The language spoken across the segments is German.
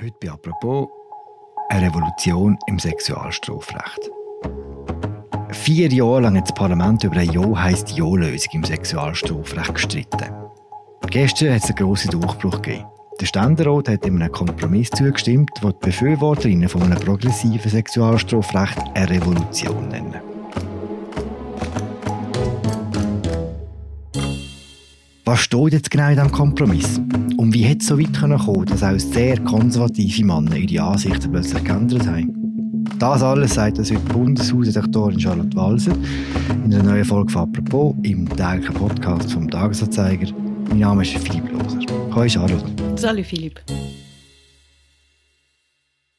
Heute bei «Apropos» eine Revolution im Sexualstrafrecht. Vier Jahre lang hat das Parlament über eine Ja heisst Ja-Lösung im Sexualstrafrecht gestritten. Gestern hat es einen grossen Durchbruch gegeben. Der Ständerat hat in einem Kompromiss zugestimmt, der die Befürworterinnen von einem progressiven Sexualstrafrecht eine Revolution nennen. Was steht jetzt genau in diesem Kompromiss? Und wie hätte es so weit kommen können, dass auch sehr konservative Männer ihre Ansichten plötzlich geändert haben? Das alles sagt uns heute Bundeshausredaktorin Charlotte Walser in einer neuen Folge von «Apropos» im täglichen Podcast vom Tagesanzeiger. Mein Name ist Philipp Loser. Hallo Charlotte. Salut Philipp.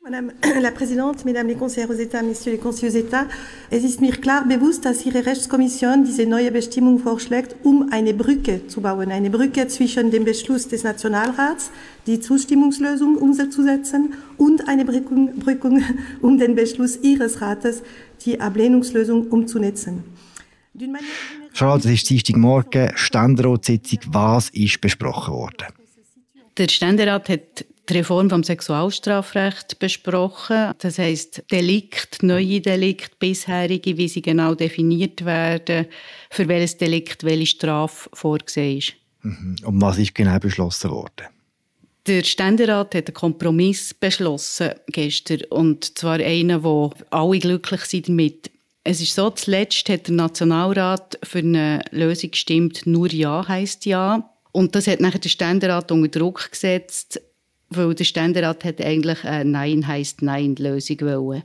Madame la Präsidentin, Mesdames les Conseillers aux États, Messieurs les Conseillers aux États, es ist mir klar bewusst, dass Ihre Rechtskommission diese neue Bestimmung vorschlägt, um eine Brücke zu bauen, eine Brücke zwischen dem Beschluss des Nationalrats, die Zustimmungslösung umzusetzen, und eine Brücke, um den Beschluss Ihres Rates, die Ablehnungslösung umzunetzen. Charlotte, es ist Dienstagmorgen, Ständeratssitzung. Was ist besprochen worden? Der Ständerat hat die Reform vom Sexualstrafrecht besprochen. Das heißt Delikt, neue Delikt, bisherige, wie sie genau definiert werden, für welches Delikt welche Strafe vorgesehen ist. Mhm. Und was ist genau beschlossen worden? Der Ständerat hat einen Kompromiss beschlossen gestern und zwar einen, wo alle glücklich sind damit. Es ist so, zuletzt hat der Nationalrat für eine Lösung gestimmt, nur Ja heißt Ja. Und das hat nachher der Ständerat unter Druck gesetzt, weil der Ständerat hat eigentlich eine Nein heißt Nein Lösung wollen.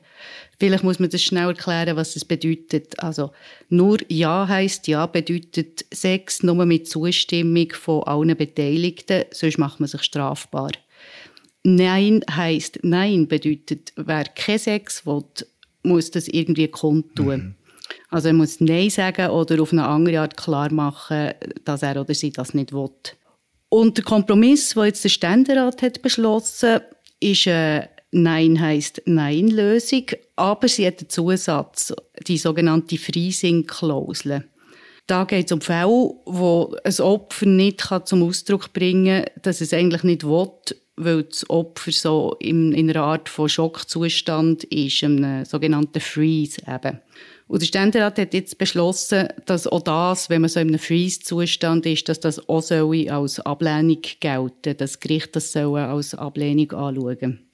Vielleicht muss man das schnell erklären, was das bedeutet. Also nur Ja heißt Ja bedeutet Sex nur mit Zustimmung von allen Beteiligten, sonst macht man sich strafbar. Nein heißt Nein bedeutet, wer kein Sex will, muss das irgendwie kundtun. Mhm. Also er muss Nein sagen oder auf eine andere Art klar machen, dass er oder sie das nicht will. Und der Kompromiss, den jetzt der Ständerat hat beschlossen, ist eine Nein heißt Nein-Lösung, aber sie hat einen Zusatz, die sogenannte Freezing-Klausel. Da geht es um Fälle, wo ein Opfer nicht zum Ausdruck bringen kann, dass es eigentlich nicht will, weil das Opfer so in, in einer Art von Schockzustand ist, einem sogenannten Freeze eben. Und der Ständerat hat jetzt beschlossen, dass auch das, wenn man so in einem Freeze-Zustand ist, dass das auch als Ablehnung gelten Das Gericht das soll als Ablehnung anschauen.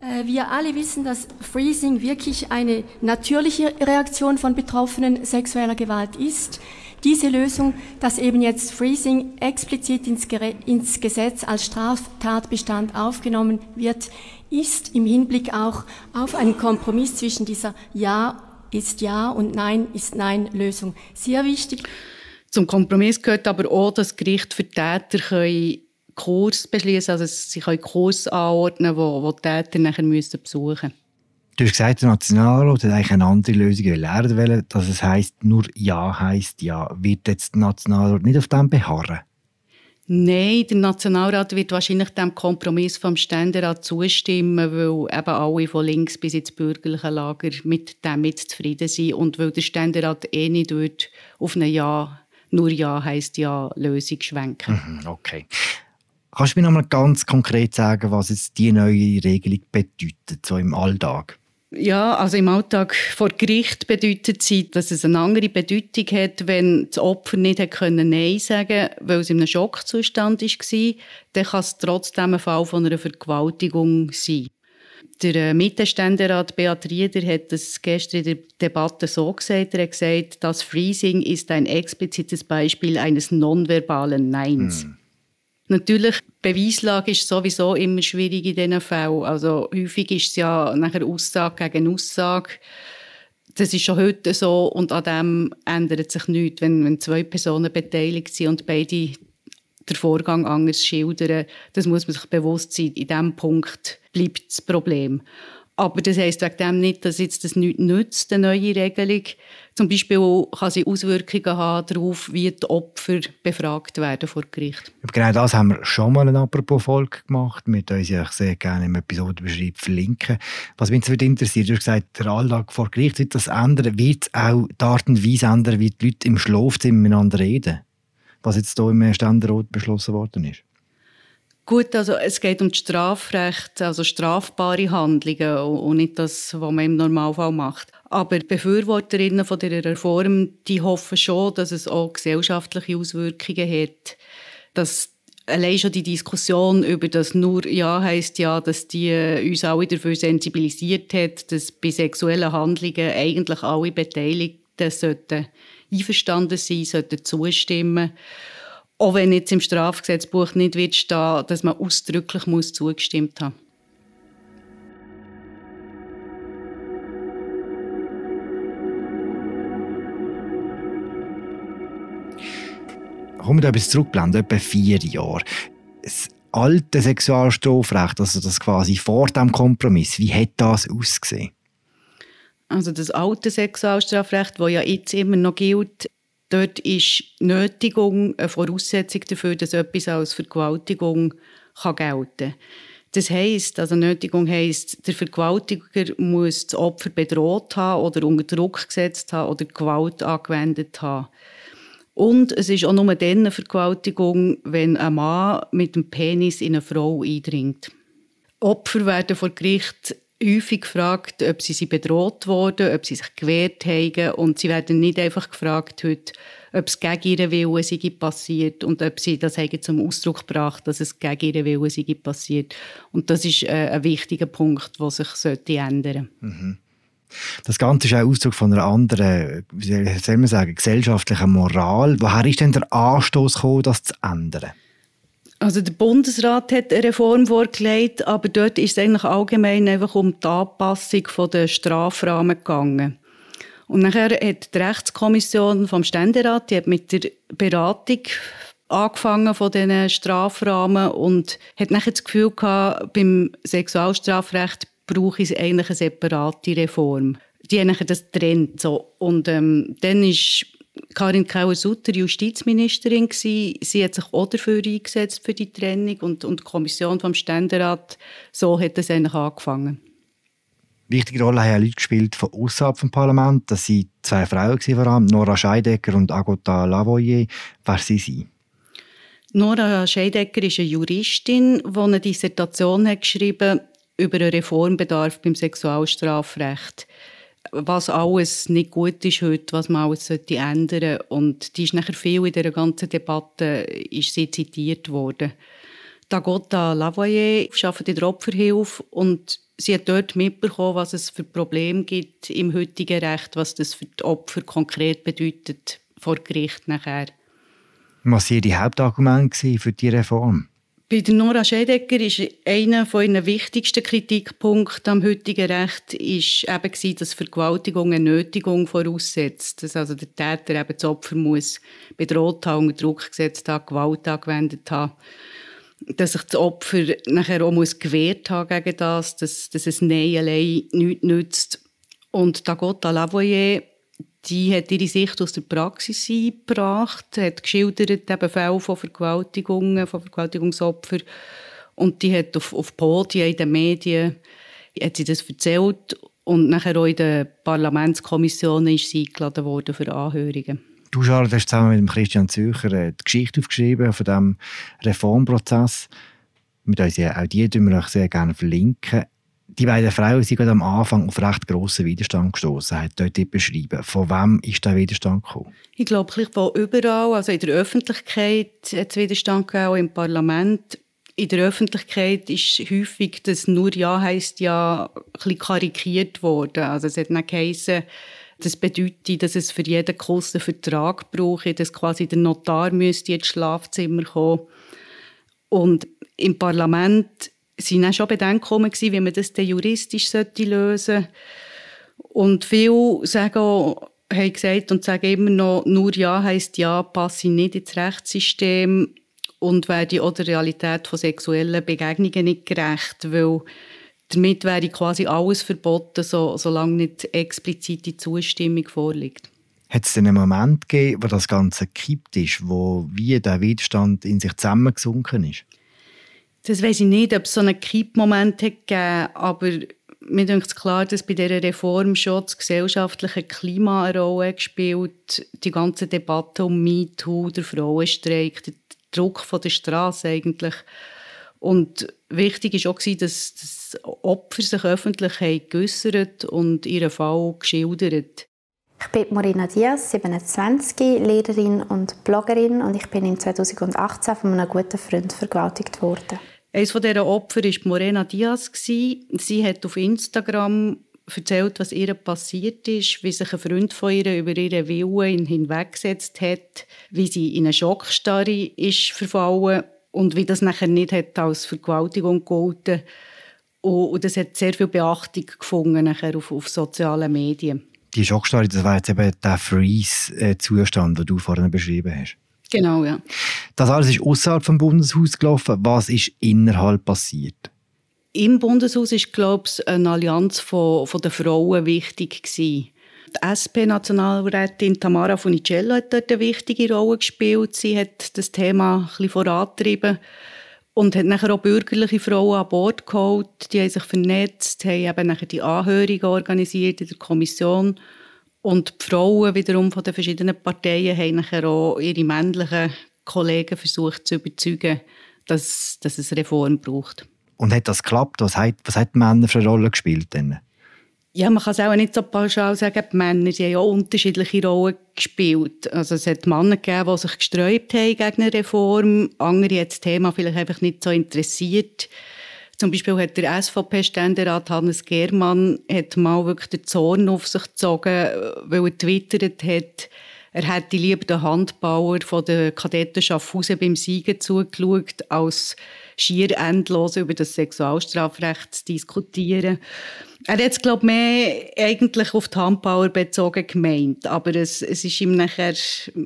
Äh, wir alle wissen, dass Freezing wirklich eine natürliche Reaktion von Betroffenen sexueller Gewalt ist. Diese Lösung, dass eben jetzt Freezing explizit ins, Gesetz als Straftatbestand aufgenommen wird, ist im Hinblick auch auf einen Kompromiss zwischen dieser Ja ist Ja und Nein ist Nein Lösung. Sehr wichtig. Zum Kompromiss gehört aber auch, dass Gericht für Täter können Kurs beschließen, also sie können Kurs anordnen, wo, wo Täter nachher müssen besuchen. Du hast gesagt, der Nationalrat hat eigentlich eine andere Lösung lernen dass es heisst, nur Ja heisst Ja. Wird jetzt der Nationalrat nicht auf dem beharren? Nein, der Nationalrat wird wahrscheinlich dem Kompromiss vom Ständerat zustimmen, weil eben alle von links bis ins bürgerliche Lager mit dem mit zufrieden sind und weil der Ständerat eh nicht wird auf ein Ja, nur Ja heißt Ja Lösung schwenken. Mhm, okay. Kannst du mir noch mal ganz konkret sagen, was jetzt die neue Regelung bedeutet, so im Alltag? Ja, also im Alltag vor Gericht bedeutet sie, dass es eine andere Bedeutung hat, wenn das Opfer nicht können Nein sagen weil es in einem Schockzustand war, dann kann es trotzdem ein Fall von einer Vergewaltigung sein. Der äh, Mittelständerat Beat Rieder hat das gestern in der Debatte so gesagt. Er hat gesagt, das Freezing ist ein explizites Beispiel eines nonverbalen Neins. Hm. Natürlich, Beweislage ist sowieso immer schwierig in diesen Fällen. Also häufig ist es ja nachher Aussage gegen Aussage. Das ist schon heute so und an dem ändert sich nichts. Wenn, wenn zwei Personen beteiligt sind und beide den Vorgang anders schildern, das muss man sich bewusst sein. In diesem Punkt bleibt das Problem. Aber das heisst wegen dem nicht, dass jetzt das nichts nützt, eine neue Regelung. Zum Beispiel kann sie Auswirkungen haben darauf, wie die Opfer befragt werden vor Gericht. Genau das haben wir schon mal eine Apropos-Folge gemacht. Wir uns ja sehr gerne im Episodenbeschreib verlinken. Was mich jetzt interessiert, du hast gesagt, der Alltag vor Gericht wird das ändern. Wird auch die Art und Weise ändern, wie die Leute im Schlafzimmer miteinander reden? Was jetzt hier im Ständerat beschlossen worden ist? Gut, also es geht um das Strafrecht, also strafbare Handlungen und nicht das, was man im Normalfall macht. Aber die Befürworterinnen von dieser Reform, die hoffen schon, dass es auch gesellschaftliche Auswirkungen hat. Dass allein schon die Diskussion über das nur Ja heißt ja, dass die äh, uns alle dafür sensibilisiert hat, dass bei sexuellen Handlungen eigentlich alle Beteiligten sollten einverstanden sein, sollten zustimmen. Auch wenn jetzt im Strafgesetzbuch nicht wird stehen, dass man ausdrücklich muss zugestimmt haben Kommen wir etwas zurückblenden, etwa vier Jahre. Das alte Sexualstrafrecht, also das quasi vor dem Kompromiss, wie hat das ausgesehen? Also das alte Sexualstrafrecht, das ja jetzt immer noch gilt, Dort ist Nötigung eine Voraussetzung dafür, dass etwas als Vergewaltigung kann gelten kann. Das heisst, also Nötigung heisst, der Vergewaltiger muss das Opfer bedroht haben oder unter Druck gesetzt haben oder Gewalt angewendet haben. Und es ist auch nur dann eine Vergewaltigung, wenn ein Mann mit dem Penis in eine Frau eindringt. Opfer werden vor Gericht häufig gefragt, ob sie, sie bedroht wurden, ob sie sich gewehrt haben. Und sie werden nicht einfach gefragt heute, ob es gegen ihren Willen passiert und ob sie das zum Ausdruck gebracht, dass es gegen ihren Willen passiert. Und das ist äh, ein wichtiger Punkt, der sich sollte ändern mhm. Das Ganze ist auch Ausdruck von einer anderen, wie soll man sagen, gesellschaftlichen Moral. Woher ist denn der Anstoß gekommen, das zu ändern? Also der Bundesrat hat eine Reform vorgelegt, aber dort ist es eigentlich allgemein einfach um die Anpassung der Strafrahmen gegangen. Und nachher hat die Rechtskommission vom Ständerat, die hat mit der Beratung angefangen von diesen Strafrahmen und hat nachher das Gefühl gehabt, beim Sexualstrafrecht brauche ich eigentlich eine separate Reform. Die haben das trennt so. Und ähm, dann ist Karin Kauer-Sutter Justizministerin gewesen. Sie hat sich auch dafür eingesetzt für die Trennung und, und die Kommission vom Ständerat. So hat es eigentlich angefangen. Wichtige Rolle haben Leute gespielt von außerhalb vom Parlament. Das waren zwei Frauen vor allem, Nora Scheidecker und Agota Lavoyer. Wer sind sie? Nora Scheidecker ist eine Juristin, die eine Dissertation hat geschrieben über einen Reformbedarf beim Sexualstrafrecht was alles nicht gut ist heute, was man alles sollte ändern Und die ist nachher viel in dieser ganzen Debatte ist sie zitiert worden. Dagota Lavoyer arbeitet in der Opferhilfe und sie hat dort mitbekommen, was es für Probleme gibt im heutigen Recht, was das für die Opfer konkret bedeutet vor Gericht nachher. Was waren die Hauptargumente für die Reform? Bei der Nora Schedecker ist einer von ihren wichtigsten Kritikpunkten am heutigen Recht ist eben dass Vergewaltigung eine Nötigung voraussetzt. Dass also der Täter eben das Opfer muss bedroht haben, unter Druck gesetzt haben, Gewalt angewendet haben. Dass sich das Opfer nachher auch muss gewehrt haben gegen das, dass, dass es Nein allein nichts nützt. Und Dagota Lavoyer die hat ihre Sicht aus der Praxis eingebracht, hat geschildert eben Fälle von Vergewaltigungen, von Vergewaltigungsopfern und die hat auf, auf Podien in den Medien hat sie das erzählt und nachher auch in den Parlamentskommissionen ist sie eingeladen worden für Anhörungen. Du, Charles, hast zusammen mit Christian Zücher äh, die Geschichte aufgeschrieben von diesem Reformprozess. Mit uns auch die wir euch sehr gerne verlinken die beiden Frauen sind am Anfang auf recht grossen Widerstand gestoßen, hat dort beschrieben. Von wem ist der Widerstand gekommen? Ich glaube, von überall. Also in der Öffentlichkeit hat es Widerstand gegeben, auch im Parlament. In der Öffentlichkeit ist häufig das nur Ja heisst Ja ein karikiert worden. Also es hat nicht geheißen, das bedeutet, dass es für jeden Kuss einen Vertrag brauche, dass quasi der Notar müsste ins Schlafzimmer kommen. Und im Parlament sind auch schon Bedenken gekommen, wie man das juristisch lösen sollte. Und viele sagen haben gesagt und sagen immer noch, nur Ja heisst Ja, passe nicht ins Rechtssystem und werde auch der Realität von sexuellen Begegnungen nicht gerecht, weil damit wäre quasi alles verboten, so, solange nicht explizite Zustimmung vorliegt. Hat es einen Moment gegeben, wo das Ganze gekippt ist, wo wie der Widerstand in sich zusammengesunken ist? Das weiß ich nicht, ob es so einen Kippmoment gegeben aber mir ist klar, dass bei dieser Reform schon das gesellschaftliche Klima eine Rolle gespielt Die ganze Debatte um MeToo, der Frauenstreik, der Druck von der Straße eigentlich. Und wichtig war auch, dass das Opfer sich öffentlich geäussert und ihren Fall geschildert ich bin Morena Diaz, 27, Lehrerin und Bloggerin und ich bin im 2018 von einem guten Freund vergewaltigt worden. Eines dieser Opfer war Morena Diaz. Sie hat auf Instagram erzählt, was ihr passiert ist, wie sich ein Freund von ihr über ihren Willen hinweggesetzt hat, wie sie in eine Schockstarre ist verfallen und wie das nachher nicht hat als Vergewaltigung gegolten und das hat sehr viel Beachtung gefunden nachher auf, auf sozialen Medien die Schockstarre, das war jetzt eben der Freeze-Zustand, den du vorhin beschrieben hast. Genau, ja. Das alles ist außerhalb vom Bundeshaus gelaufen. Was ist innerhalb passiert? Im Bundeshaus ist, glaube ich, eine Allianz von, von den Frauen wichtig gewesen. Die SP-Nationalrätin Tamara Funicello hat dort eine wichtige Rolle gespielt. Sie hat das Thema ein bisschen und hat nachher auch bürgerliche Frauen an Bord geholt. Die haben sich vernetzt, haben eben nachher die Anhörungen organisiert in der Kommission. Und die Frauen wiederum von den verschiedenen Parteien haben nachher auch ihre männlichen Kollegen versucht zu überzeugen, dass, dass es Reform braucht. Und hat das geklappt? Was hat, was hat die Männer für eine Rolle gespielt? Denn? Ja, man kann es auch nicht so pauschal sagen, die Männer sie haben ja unterschiedliche Rollen gespielt. Also es hat Männer gegeben, die sich gesträubt haben gegen eine Reform, andere hat das Thema vielleicht einfach nicht so interessiert. Zum Beispiel hat der SVP-Ständerat Hannes Germann hat mal wirklich den Zorn auf sich gezogen, weil er twittert hat, er hätte lieber den Handbauer von der Kadetten Schaffhausen beim Siegen zugeschaut, als schier endlos über das Sexualstrafrecht zu diskutieren. Er hat es, glaube mehr eigentlich auf die Handbauer bezogen gemeint, aber es, es ist ihm nachher,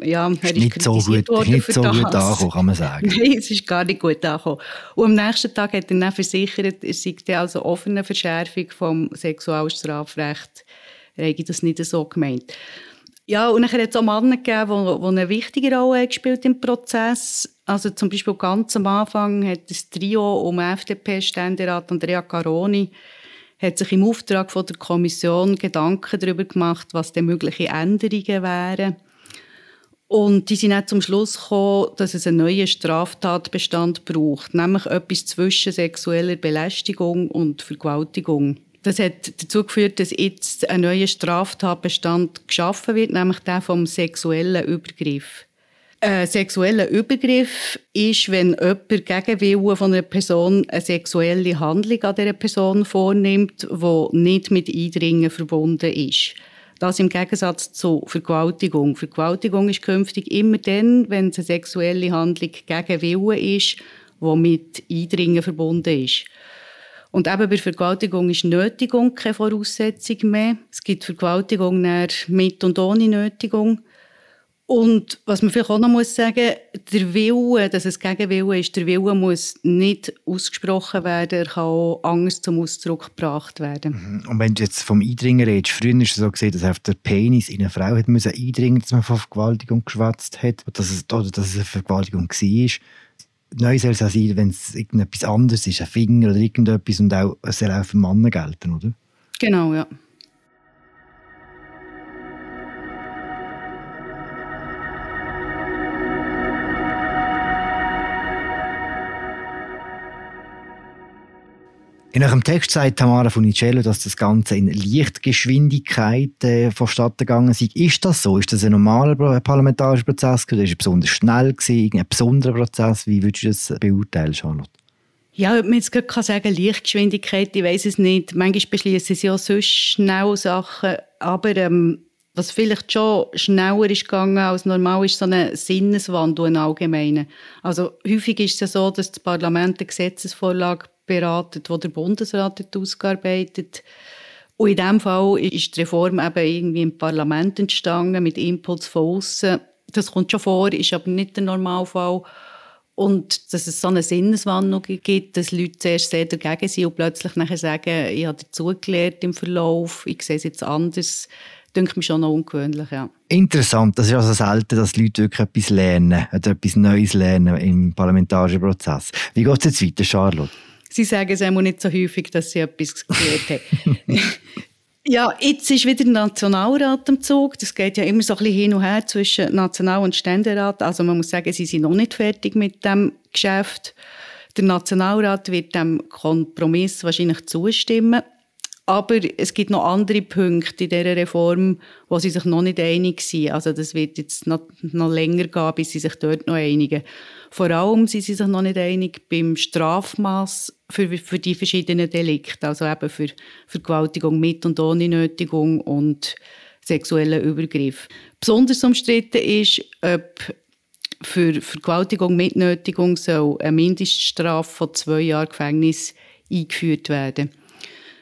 ja, er ist nicht so gut, nicht so gut angekommen, kann man sagen. Nein, es ist gar nicht gut angekommen. Und am nächsten Tag hat er dann versichert, er sei also offene Verschärfung vom Sexualstrafrecht. Er hätte das nicht so gemeint. Ja, und dann hat es auch Männer gegeben, die, eine wichtige Rolle gespielt im Prozess. Also zum Beispiel ganz am Anfang hat das Trio um FDP-Ständerat Andrea Caroni hat sich im Auftrag von der Kommission Gedanken darüber gemacht, was denn mögliche Änderungen wären. Und die sind dann zum Schluss gekommen, dass es einen neuen Straftatbestand braucht, nämlich etwas zwischen sexueller Belästigung und Vergewaltigung. Das hat dazu geführt, dass jetzt ein neuer Straftatbestand geschaffen wird, nämlich der vom sexuellen Übergriff. Ein sexueller Übergriff ist, wenn jemand gegen Willen von einer Person eine sexuelle Handlung an dieser Person vornimmt, die nicht mit Eindringen verbunden ist. Das im Gegensatz zu Vergewaltigung. Vergewaltigung ist künftig immer dann, wenn es eine sexuelle Handlung gegen Willen ist, die mit Eindringen verbunden ist. Und eben bei Vergewaltigung ist Nötigung keine Voraussetzung mehr. Es gibt Vergewaltigung mit und ohne Nötigung. Und was man vielleicht auch noch muss sagen, der Wille, dass es Gegenwille ist, der Wille muss nicht ausgesprochen werden, er kann auch anders zum Ausdruck gebracht werden. Mhm. Und wenn du jetzt vom Eindringen redest, früher ist es so gesehen, dass auf der Penis in eine Frau hat müssen eindringen, dass man von Vergewaltigung geschwätzt hat, oder dass es, oder dass es eine Vergewaltigung war. Neu soll es auch sein, wenn es irgendetwas anderes ist, ein Finger oder irgendetwas, und auch, es soll auch für Männer gelten, oder? Genau, ja. In eurem Text sagt Tamara Funicello, dass das Ganze in Lichtgeschwindigkeit äh, vonstatten gegangen ist. Ist das so? Ist das ein normaler parlamentarischer Prozess? Oder ist es besonders schnell gewesen? Ein besonderer Prozess? Wie würdest du das beurteilen, Charlotte? Ja, ob man jetzt gerade sagen Lichtgeschwindigkeit, ich weiß es nicht. Manchmal beschließen sie ja sonst schnell Sachen, aber ähm, was vielleicht schon schneller ist gegangen als normal, ist so eine Sinneswandel im Allgemeinen. Also häufig ist es ja so, dass das Parlament eine Gesetzesvorlage beraten, die der Bundesrat hat ausgearbeitet Und in diesem Fall ist die Reform eben irgendwie im Parlament entstanden, mit Impuls von außen. Das kommt schon vor, ist aber nicht der Normalfall. Und dass es so eine Sinneswandlung gibt, dass Leute zuerst sehr dagegen sind und plötzlich nachher sagen, ich habe dazugelernt im Verlauf, ich sehe es jetzt anders, denke mich schon noch ungewöhnlich, ja. Interessant, das ist also selten, dass Leute wirklich etwas lernen, oder etwas Neues lernen im parlamentarischen Prozess. Wie geht es jetzt weiter, Charlotte? Sie sagen es einmal nicht so häufig, dass sie etwas gelernt haben. ja, jetzt ist wieder der Nationalrat am Zug. Das geht ja immer so ein bisschen hin und her zwischen National- und Ständerat. Also man muss sagen, sie sind noch nicht fertig mit dem Geschäft. Der Nationalrat wird dem Kompromiss wahrscheinlich zustimmen. Aber es gibt noch andere Punkte in dieser Reform, wo sie sich noch nicht einig sind. Also das wird jetzt noch, noch länger gehen, bis sie sich dort noch einigen. Vor allem sind sie sich noch nicht einig beim Strafmaß für, für die verschiedenen Delikte. Also eben für Vergewaltigung mit und ohne Nötigung und sexuellen Übergriff. Besonders umstritten ist, ob für Vergewaltigung mit Nötigung soll eine Mindeststrafe von zwei Jahren Gefängnis eingeführt werden.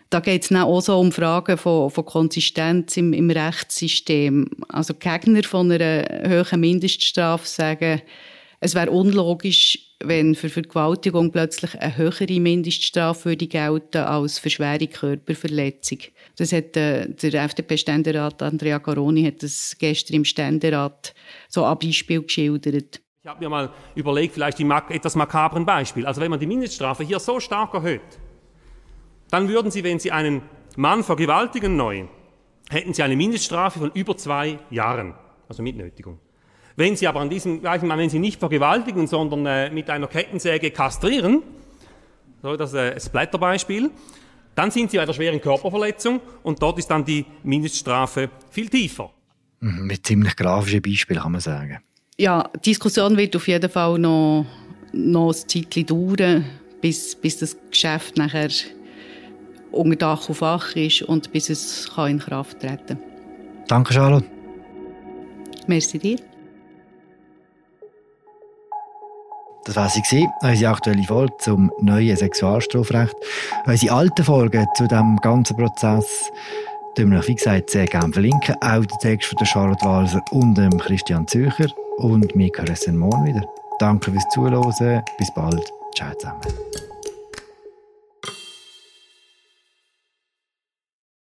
Da geht es auch so um Fragen von, von Konsistenz im, im Rechtssystem. Also Gegner von einer höheren Mindeststrafe sagen, es wäre unlogisch, wenn für Vergewaltigung plötzlich eine höhere Mindeststrafe würde gelten als für schwere Körperverletzung. Das hat äh, der FDP-Ständerat Andrea Garoni hat das gestern im Ständerat so ein Beispiel geschildert. Ich habe mir mal überlegt, vielleicht ein etwas makabren Beispiel. Also wenn man die Mindeststrafe hier so stark erhöht, dann würden Sie, wenn Sie einen Mann vergewaltigen neu, hätten Sie eine Mindeststrafe von über zwei Jahren, also mit Nötigung. Wenn Sie aber an diesem gleichen Mann, wenn Sie nicht vergewaltigen, sondern äh, mit einer Kettensäge kastrieren, so das äh, Splatter-Beispiel, dann sind Sie bei der schweren Körperverletzung und dort ist dann die Mindeststrafe viel tiefer. Mhm, mit ziemlich grafischen Beispielen kann man sagen. Ja, die Diskussion wird auf jeden Fall noch, noch ein Zeitchen dauern, bis, bis das Geschäft nachher unter Dach und Fach ist und bis es in Kraft treten kann. Danke, Charlotte. Merci dir. Das war sie, unsere aktuelle Folge zum neuen Sexualstrafrecht. Unsere alten Folgen zu diesem ganzen Prozess tun wir, wie gesagt, sehr gerne verlinken. Auch den Text von Charlotte Walser und dem Christian Zücher. Und wir hören uns morgen wieder. Danke fürs Zuhören. Bis bald. Ciao zusammen.